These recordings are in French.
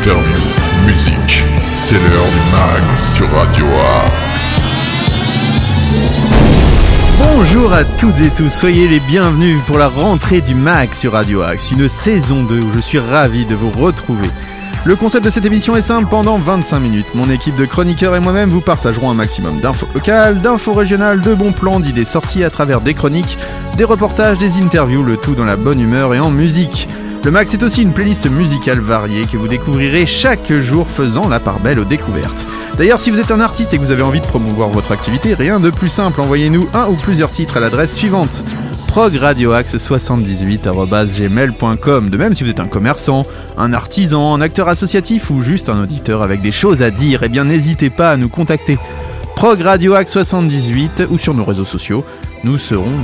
interviews, musique. C'est l'heure du mag sur Radio Axe. Bonjour à toutes et tous, soyez les bienvenus pour la rentrée du MAG sur Radio Axe, une saison 2 où je suis ravi de vous retrouver. Le concept de cette émission est simple, pendant 25 minutes, mon équipe de chroniqueurs et moi-même vous partagerons un maximum d'infos locales, d'infos régionales, de bons plans, d'idées sorties à travers des chroniques, des reportages, des interviews, le tout dans la bonne humeur et en musique. Le Max est aussi une playlist musicale variée que vous découvrirez chaque jour faisant la part belle aux découvertes. D'ailleurs, si vous êtes un artiste et que vous avez envie de promouvoir votre activité, rien de plus simple, envoyez-nous un ou plusieurs titres à l'adresse suivante progradioaxe78.gmail.com De même, si vous êtes un commerçant, un artisan, un acteur associatif ou juste un auditeur avec des choses à dire, eh bien n'hésitez pas à nous contacter progradioaxe78 ou sur nos réseaux sociaux. Nous serons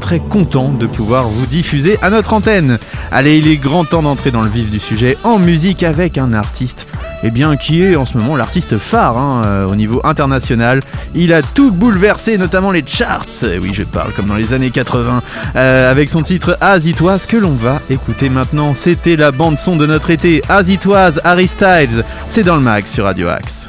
très contents de pouvoir vous diffuser à notre antenne. Allez, il est grand temps d'entrer dans le vif du sujet en musique avec un artiste eh bien, qui est en ce moment l'artiste phare hein, euh, au niveau international. Il a tout bouleversé, notamment les charts. Eh Oui, je parle comme dans les années 80, euh, avec son titre As It Was, que l'on va écouter maintenant. C'était la bande son de notre été. As It Was, Harry Styles. C'est dans le mag sur Radio Axe.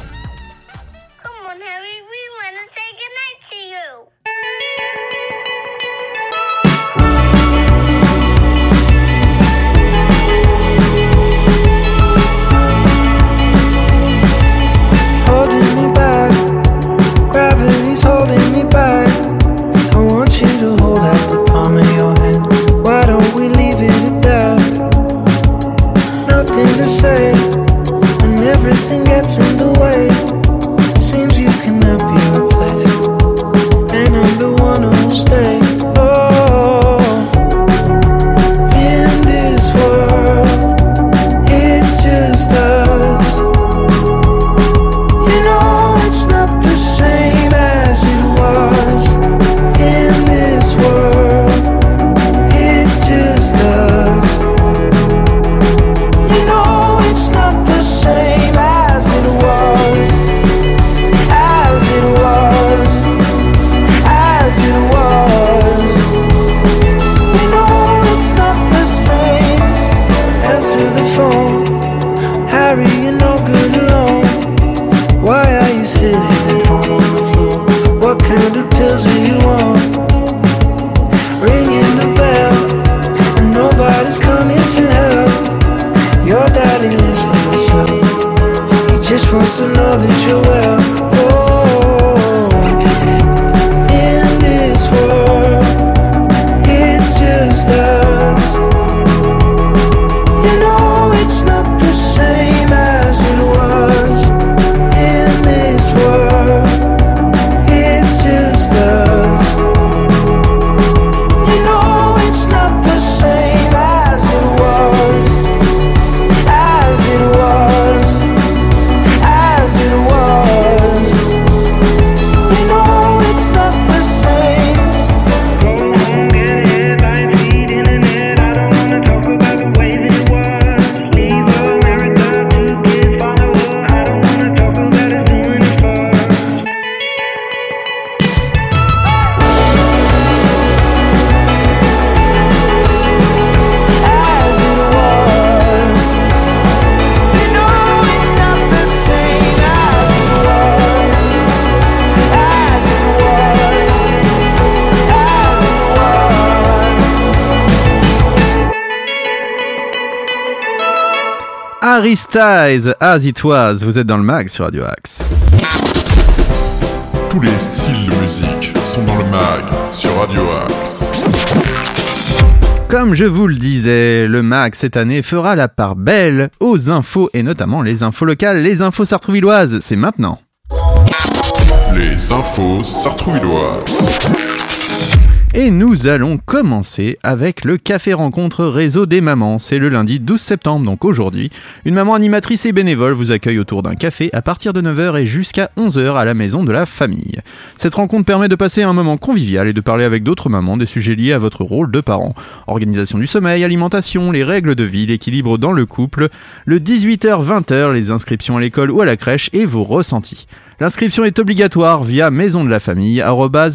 Harry Styles, As It Was. Vous êtes dans le mag sur Radio Axe. Tous les styles de musique sont dans le mag sur Radio Axe. Comme je vous le disais, le MAC cette année fera la part belle aux infos et notamment les infos locales, les infos sartrouvilloises. C'est maintenant. Les infos sartrouvilloises. Et nous allons commencer avec le Café Rencontre Réseau des Mamans. C'est le lundi 12 septembre, donc aujourd'hui. Une maman animatrice et bénévole vous accueille autour d'un café à partir de 9h et jusqu'à 11h à la maison de la famille. Cette rencontre permet de passer un moment convivial et de parler avec d'autres mamans des sujets liés à votre rôle de parent. Organisation du sommeil, alimentation, les règles de vie, l'équilibre dans le couple, le 18h-20h, les inscriptions à l'école ou à la crèche et vos ressentis. L'inscription est obligatoire via maison de la famille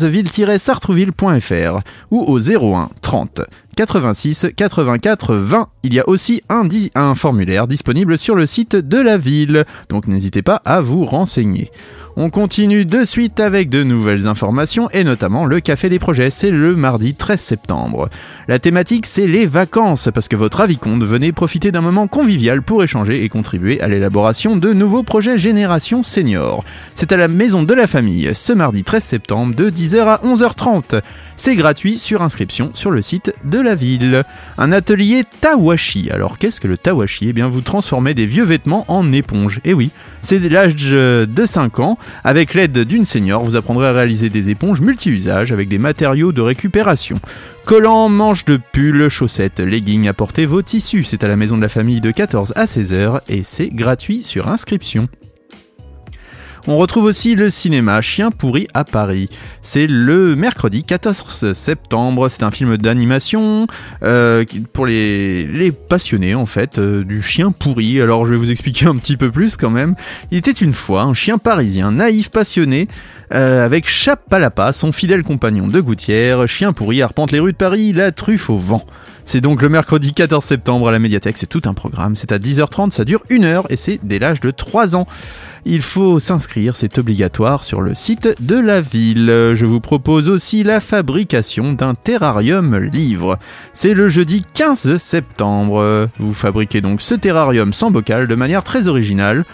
ville-sartrouville.fr ou au 01 30 86 84 20. Il y a aussi un formulaire disponible sur le site de la ville, donc n'hésitez pas à vous renseigner. On continue de suite avec de nouvelles informations et notamment le Café des Projets, c'est le mardi 13 septembre. La thématique c'est les vacances parce que votre avis compte, venez profiter d'un moment convivial pour échanger et contribuer à l'élaboration de nouveaux projets Génération Senior. C'est à la Maison de la Famille ce mardi 13 septembre de 10h à 11h30. C'est gratuit sur inscription sur le site de la ville. Un atelier Tawashi. Alors qu'est-ce que le Tawashi? Eh bien vous transformez des vieux vêtements en éponges. Et oui, c'est l'âge de 5 ans. Avec l'aide d'une senior, vous apprendrez à réaliser des éponges multi-usages avec des matériaux de récupération. Collants, manches de pull, chaussettes, leggings, apportez vos tissus. C'est à la maison de la famille de 14 à 16h et c'est gratuit sur inscription. On retrouve aussi le cinéma Chien pourri à Paris. C'est le mercredi 14 septembre. C'est un film d'animation euh, pour les, les passionnés en fait euh, du chien pourri. Alors je vais vous expliquer un petit peu plus quand même. Il était une fois un chien parisien naïf passionné euh, avec Chapalapa, son fidèle compagnon de gouttière. Chien pourri arpente les rues de Paris, la truffe au vent. C'est donc le mercredi 14 septembre à la médiathèque, c'est tout un programme, c'est à 10h30, ça dure une heure et c'est dès l'âge de 3 ans. Il faut s'inscrire, c'est obligatoire sur le site de la ville. Je vous propose aussi la fabrication d'un terrarium livre. C'est le jeudi 15 septembre. Vous fabriquez donc ce terrarium sans bocal de manière très originale.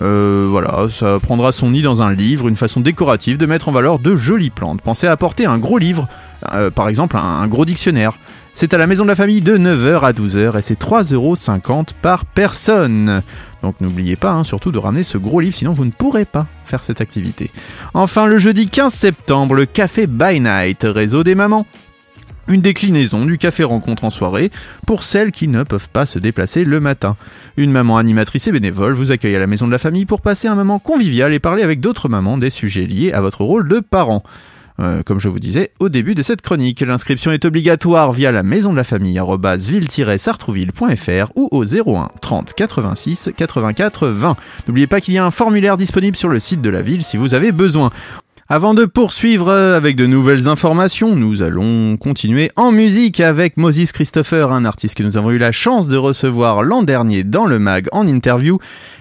Euh, voilà, ça prendra son nid dans un livre, une façon décorative de mettre en valeur de jolies plantes. Pensez à apporter un gros livre, euh, par exemple un, un gros dictionnaire. C'est à la maison de la famille de 9h à 12h et c'est 3,50€ par personne. Donc n'oubliez pas hein, surtout de ramener ce gros livre, sinon vous ne pourrez pas faire cette activité. Enfin, le jeudi 15 septembre, le Café by Night, réseau des mamans. Une déclinaison du café rencontre en soirée pour celles qui ne peuvent pas se déplacer le matin. Une maman animatrice et bénévole vous accueille à la maison de la famille pour passer un moment convivial et parler avec d'autres mamans des sujets liés à votre rôle de parent. Euh, comme je vous disais au début de cette chronique, l'inscription est obligatoire via la maison de la famille ville-sartrouville.fr ou au 01 30 86 84 20. N'oubliez pas qu'il y a un formulaire disponible sur le site de la ville si vous avez besoin. Avant de poursuivre euh, avec de nouvelles informations, nous allons continuer en musique avec Moses Christopher, un artiste que nous avons eu la chance de recevoir l'an dernier dans le mag en interview.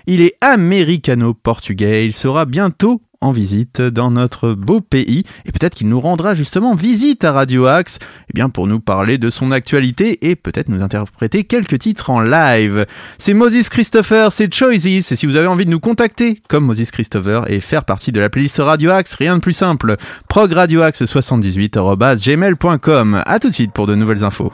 Il est américano-portugais, il sera bientôt en visite dans notre beau pays et peut-être qu'il nous rendra justement visite à Radio Axe eh bien pour nous parler de son actualité et peut-être nous interpréter quelques titres en live. C'est Moses Christopher, c'est Choices et si vous avez envie de nous contacter comme Moses Christopher et faire partie de la playlist Radio Axe, rien de plus simple. progradioaxe78@gmail.com. À tout de suite pour de nouvelles infos.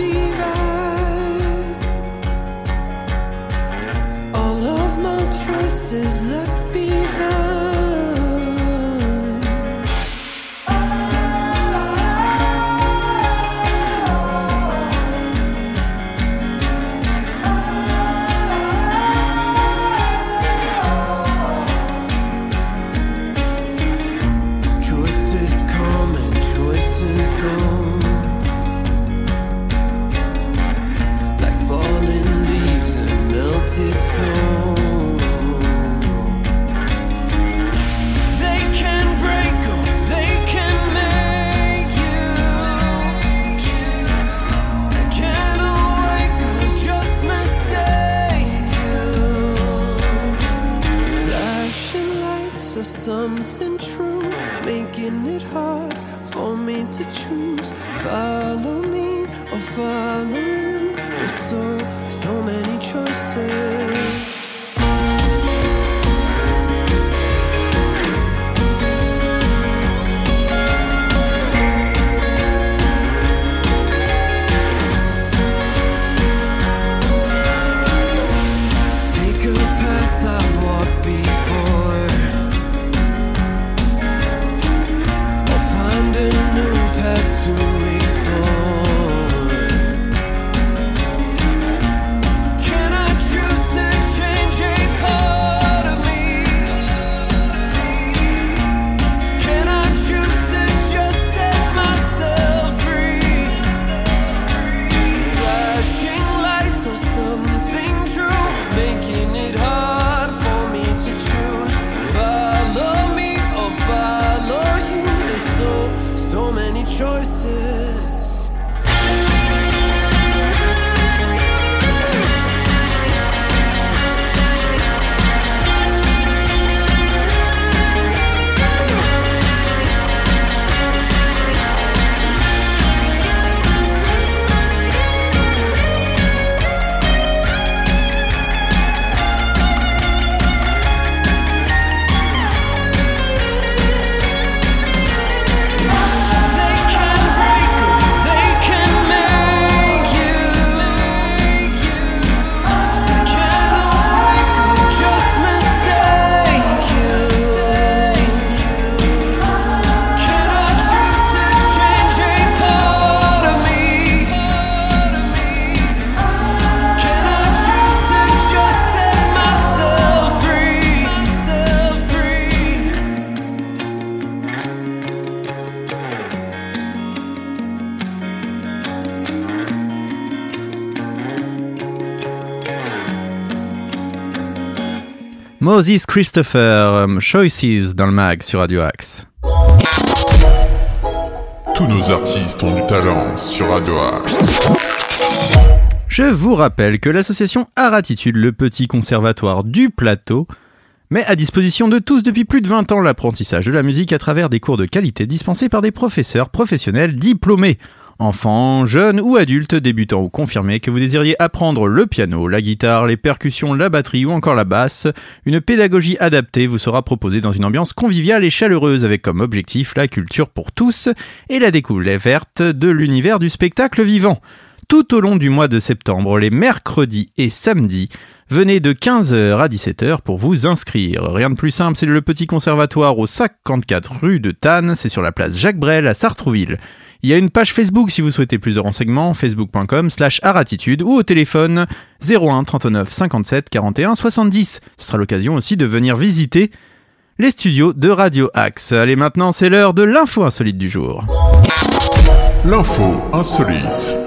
As Moses Christopher, Choices dans le mag sur Radio Axe. Tous nos artistes ont du talent sur Radio Axe. Je vous rappelle que l'association Aratitude, le petit conservatoire du plateau, met à disposition de tous depuis plus de 20 ans l'apprentissage de la musique à travers des cours de qualité dispensés par des professeurs professionnels diplômés. Enfants, jeunes ou adultes, débutants ou confirmés, que vous désiriez apprendre le piano, la guitare, les percussions, la batterie ou encore la basse, une pédagogie adaptée vous sera proposée dans une ambiance conviviale et chaleureuse avec comme objectif la culture pour tous et la découverte de l'univers du spectacle vivant. Tout au long du mois de septembre, les mercredis et samedis, venez de 15h à 17h pour vous inscrire. Rien de plus simple, c'est le petit conservatoire au 54 rue de Tannes, c'est sur la place Jacques Brel à Sartrouville. Il y a une page Facebook si vous souhaitez plus de renseignements, facebook.com slash aratitude ou au téléphone 01 39 57 41 70. Ce sera l'occasion aussi de venir visiter les studios de Radio Axe. Allez maintenant, c'est l'heure de l'info insolite du jour. L'info insolite.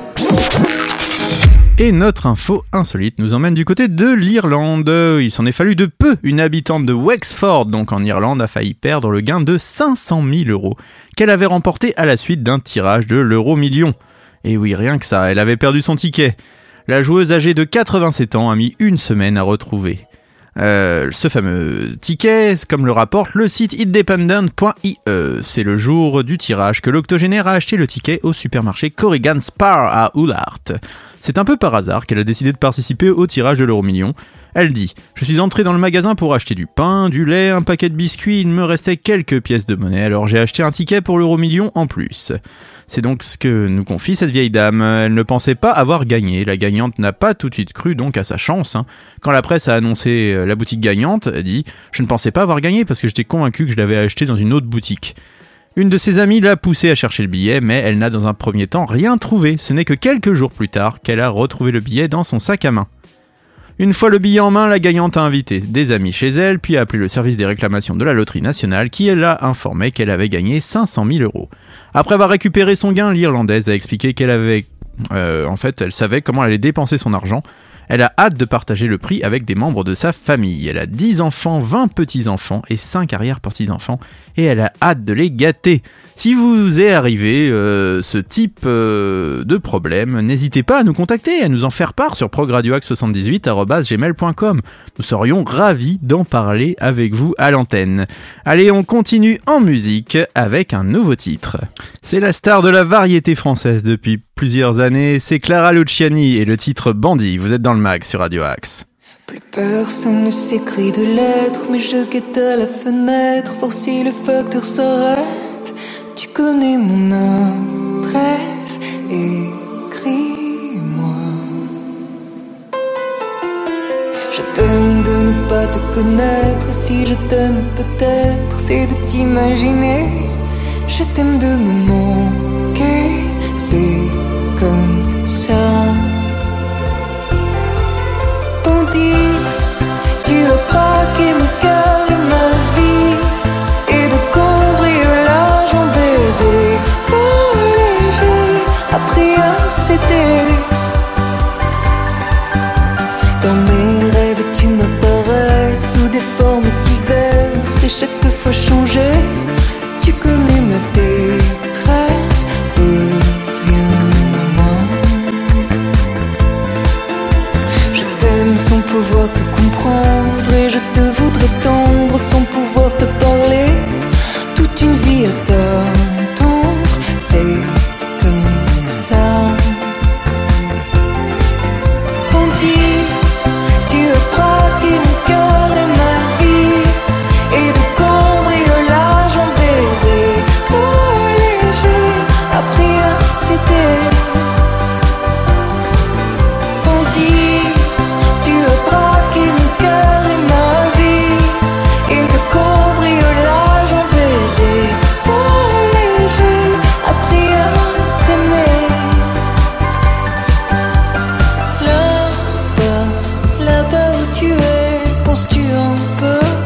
Et notre info insolite nous emmène du côté de l'Irlande. Il s'en est fallu de peu. Une habitante de Wexford, donc en Irlande, a failli perdre le gain de 500 000 euros qu'elle avait remporté à la suite d'un tirage de l'euro million. Et oui, rien que ça, elle avait perdu son ticket. La joueuse âgée de 87 ans a mis une semaine à retrouver. Euh, ce fameux ticket, comme le rapporte le site independent.ie. C'est le jour du tirage que l'octogénaire a acheté le ticket au supermarché Corrigan Spar à Oulart. C'est un peu par hasard qu'elle a décidé de participer au tirage de l'euro million. Elle dit Je suis entrée dans le magasin pour acheter du pain, du lait, un paquet de biscuits, il me restait quelques pièces de monnaie, alors j'ai acheté un ticket pour l'euro million en plus. C'est donc ce que nous confie cette vieille dame. Elle ne pensait pas avoir gagné. La gagnante n'a pas tout de suite cru donc à sa chance. hein. Quand la presse a annoncé euh, la boutique gagnante, elle dit Je ne pensais pas avoir gagné parce que j'étais convaincu que je l'avais acheté dans une autre boutique. Une de ses amies l'a poussée à chercher le billet, mais elle n'a dans un premier temps rien trouvé. Ce n'est que quelques jours plus tard qu'elle a retrouvé le billet dans son sac à main. Une fois le billet en main, la gagnante a invité des amis chez elle, puis a appelé le service des réclamations de la loterie nationale qui l'a informé qu'elle avait gagné 500 000 euros. Après avoir récupéré son gain, l'Irlandaise a expliqué qu'elle avait... euh, en fait, elle savait comment elle allait dépenser son argent. Elle a hâte de partager le prix avec des membres de sa famille. Elle a 10 enfants, 20 petits-enfants et 5 arrière-petits-enfants, et elle a hâte de les gâter. Si vous est arrivé euh, ce type euh, de problème, n'hésitez pas à nous contacter, à nous en faire part sur progradioax78.gmail.com. Nous serions ravis d'en parler avec vous à l'antenne. Allez, on continue en musique avec un nouveau titre. C'est la star de la variété française depuis plusieurs années, c'est Clara Luciani et le titre Bandit. Vous êtes dans le mag sur Radio Axe. Plus personne ne s'écrit de lettres, mais je guette à la fenêtre, voir le facteur s'arrête. Tu connais mon adresse, écris-moi. Je t'aime de ne pas te connaître, si je t'aime peut-être, c'est de t'imaginer. Je t'aime de me manquer, c'est comme ça. Bandit, tu as braqué mon cœur appris à céder. Dans mes rêves, tu m'apparais sous des formes diverses et chaque fois changé. Tu connais ma détresse, reviens-moi. Je t'aime sans pouvoir te comprendre et je te voudrais tendre sans pouvoir te parler. tu es, penses-tu un peu?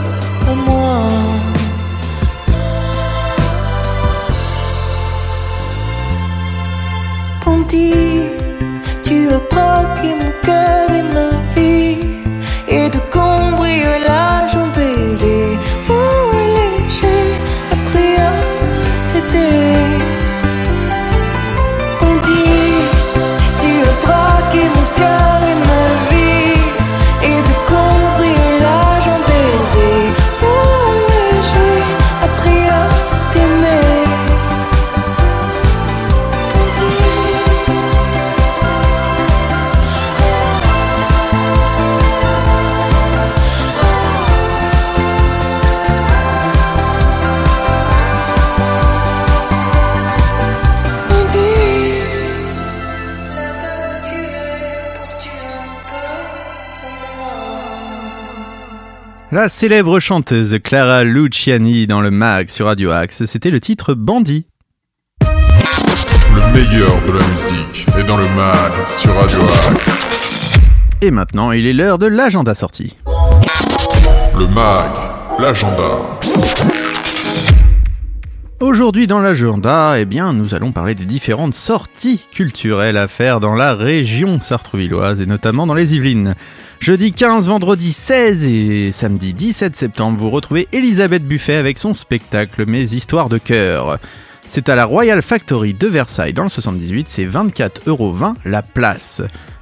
La célèbre chanteuse Clara Luciani dans le mag sur Radio Axe, c'était le titre Bandit. Le meilleur de la musique est dans le mag sur Radio Axe. Et maintenant, il est l'heure de l'agenda sorti. Le mag, l'agenda. Aujourd'hui dans l'agenda, eh bien, nous allons parler des différentes sorties culturelles à faire dans la région sartrouvilloise et notamment dans les Yvelines. Jeudi 15, vendredi 16 et samedi 17 septembre, vous retrouvez Elisabeth Buffet avec son spectacle Mes histoires de cœur. C'est à la Royal Factory de Versailles dans le 78, c'est 24,20€ la place.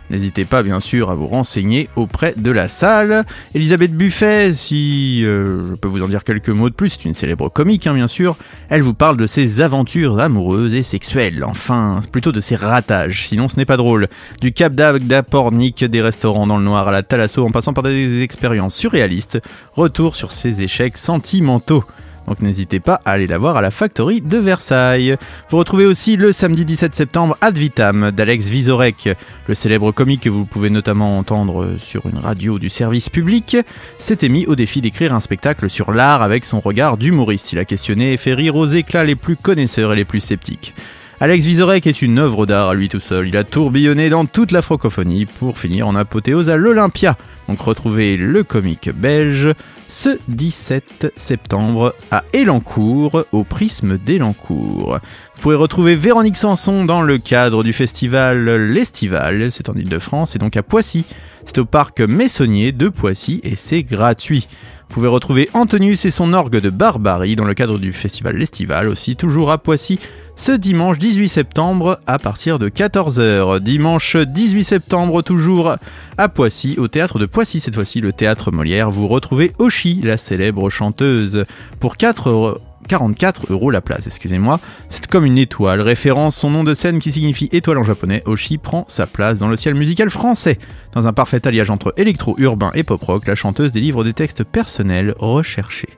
N'hésitez pas bien sûr à vous renseigner auprès de la salle. Elisabeth Buffet, si euh, je peux vous en dire quelques mots de plus, c'est une célèbre comique hein, bien sûr. Elle vous parle de ses aventures amoureuses et sexuelles, enfin plutôt de ses ratages, sinon ce n'est pas drôle. Du Cap d'Agda Pornic, des restaurants dans le noir à la Thalasso en passant par des expériences surréalistes, retour sur ses échecs sentimentaux. Donc n'hésitez pas à aller la voir à la Factory de Versailles. Vous retrouvez aussi le samedi 17 septembre Ad Vitam d'Alex Vizorek, le célèbre comique que vous pouvez notamment entendre sur une radio du service public, s'était mis au défi d'écrire un spectacle sur l'art avec son regard d'humoriste. Il a questionné et fait rire aux éclats les plus connaisseurs et les plus sceptiques. Alex Vizorek est une œuvre d'art à lui tout seul. Il a tourbillonné dans toute la francophonie pour finir en apothéose à l'Olympia. Donc retrouvez le comique belge ce 17 septembre à Elancourt, au prisme d'Elancourt. Vous pouvez retrouver Véronique Sanson dans le cadre du festival L'Estival, c'est en Ile-de-France et donc à Poissy. C'est au parc Messonnier de Poissy et c'est gratuit. Vous pouvez retrouver Antonius et son orgue de Barbarie dans le cadre du festival L'Estival aussi, toujours à Poissy, ce dimanche 18 septembre à partir de 14h. Dimanche 18 septembre, toujours à Poissy, au théâtre de Poissy, cette fois-ci le théâtre Molière, vous retrouvez Oshi, la célèbre chanteuse, pour 4 euros. 44 euros la place, excusez-moi. C'est comme une étoile, référence son nom de scène qui signifie étoile en japonais. Oshi prend sa place dans le ciel musical français. Dans un parfait alliage entre électro-urbain et pop-rock, la chanteuse délivre des textes personnels recherchés.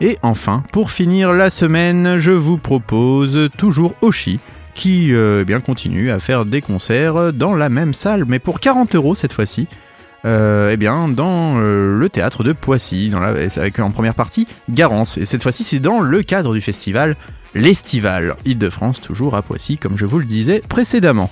Et enfin, pour finir la semaine, je vous propose toujours Oshi, qui euh, eh bien continue à faire des concerts dans la même salle, mais pour 40 euros cette fois-ci. Euh, eh bien, dans euh, le théâtre de Poissy, avec en première partie Garance. Et cette fois-ci, c'est dans le cadre du festival L'Estival, Île-de-France, toujours à Poissy, comme je vous le disais précédemment.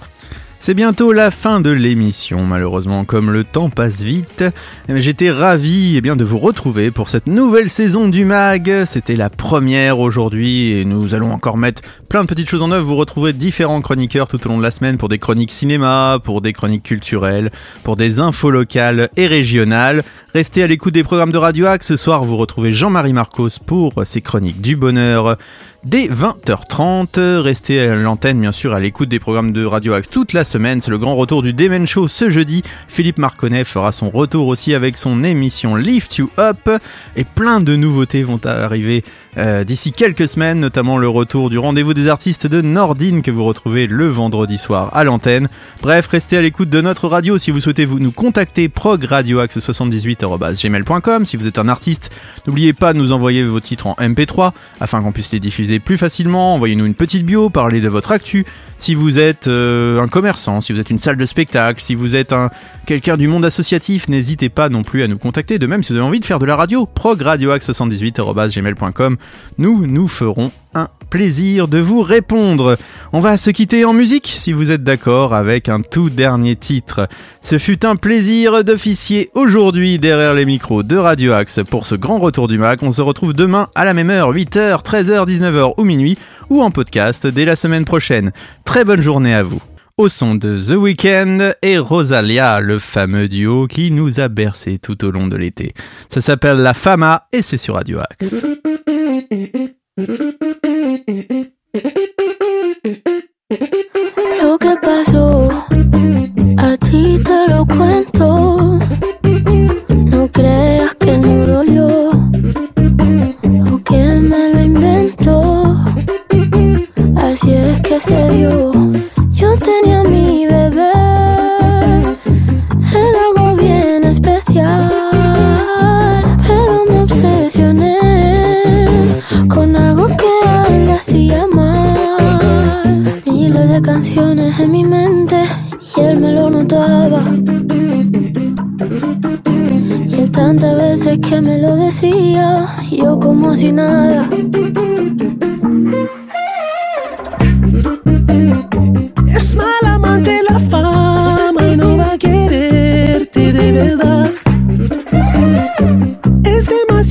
C'est bientôt la fin de l'émission, malheureusement, comme le temps passe vite. J'étais ravi eh bien, de vous retrouver pour cette nouvelle saison du MAG. C'était la première aujourd'hui et nous allons encore mettre plein de petites choses en œuvre. Vous retrouverez différents chroniqueurs tout au long de la semaine pour des chroniques cinéma, pour des chroniques culturelles, pour des infos locales et régionales. Restez à l'écoute des programmes de Radio Axe. Ce soir, vous retrouvez Jean-Marie Marcos pour ses chroniques du bonheur. Dès 20h30, restez à l'antenne bien sûr à l'écoute des programmes de Radio Axe toute la semaine. C'est le grand retour du Demen Show ce jeudi. Philippe Marconnet fera son retour aussi avec son émission Lift You Up. Et plein de nouveautés vont arriver euh, d'ici quelques semaines, notamment le retour du rendez-vous des artistes de Nordine que vous retrouvez le vendredi soir à l'antenne. Bref, restez à l'écoute de notre radio si vous souhaitez vous nous contacter progradioaxe78.gmail.com Si vous êtes un artiste, n'oubliez pas de nous envoyer vos titres en MP3 afin qu'on puisse les diffuser plus facilement. Envoyez-nous une petite bio, parlez de votre actu. Si vous êtes euh, un commerçant, si vous êtes une salle de spectacle, si vous êtes un quelqu'un du monde associatif, n'hésitez pas non plus à nous contacter. De même, si vous avez envie de faire de la radio, progradioaxe78.gmail.com. Nous, nous ferons un plaisir de vous répondre. On va se quitter en musique, si vous êtes d'accord, avec un tout dernier titre. Ce fut un plaisir d'officier aujourd'hui derrière les micros de Radio Axe pour ce grand retour du Mac. On se retrouve demain à la même heure, 8h, 13h, 19h ou minuit, ou en podcast dès la semaine prochaine. Très bonne journée à vous. Au son de The Weeknd et Rosalia, le fameux duo qui nous a bercé tout au long de l'été. Ça s'appelle La Fama et c'est sur Radio Axe. pasó, a ti te lo cuento.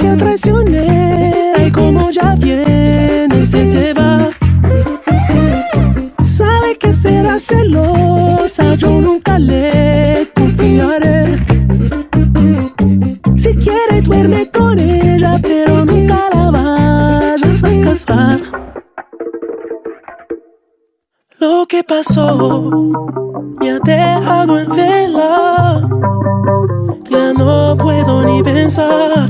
Demasiado traicionera y como ya viene se te va. Sabe que será celosa, yo nunca le confiaré. Si quiere duerme con ella, pero nunca la vayas a casar. Lo que pasó me ha dejado en vela. Ya no puedo ni pensar.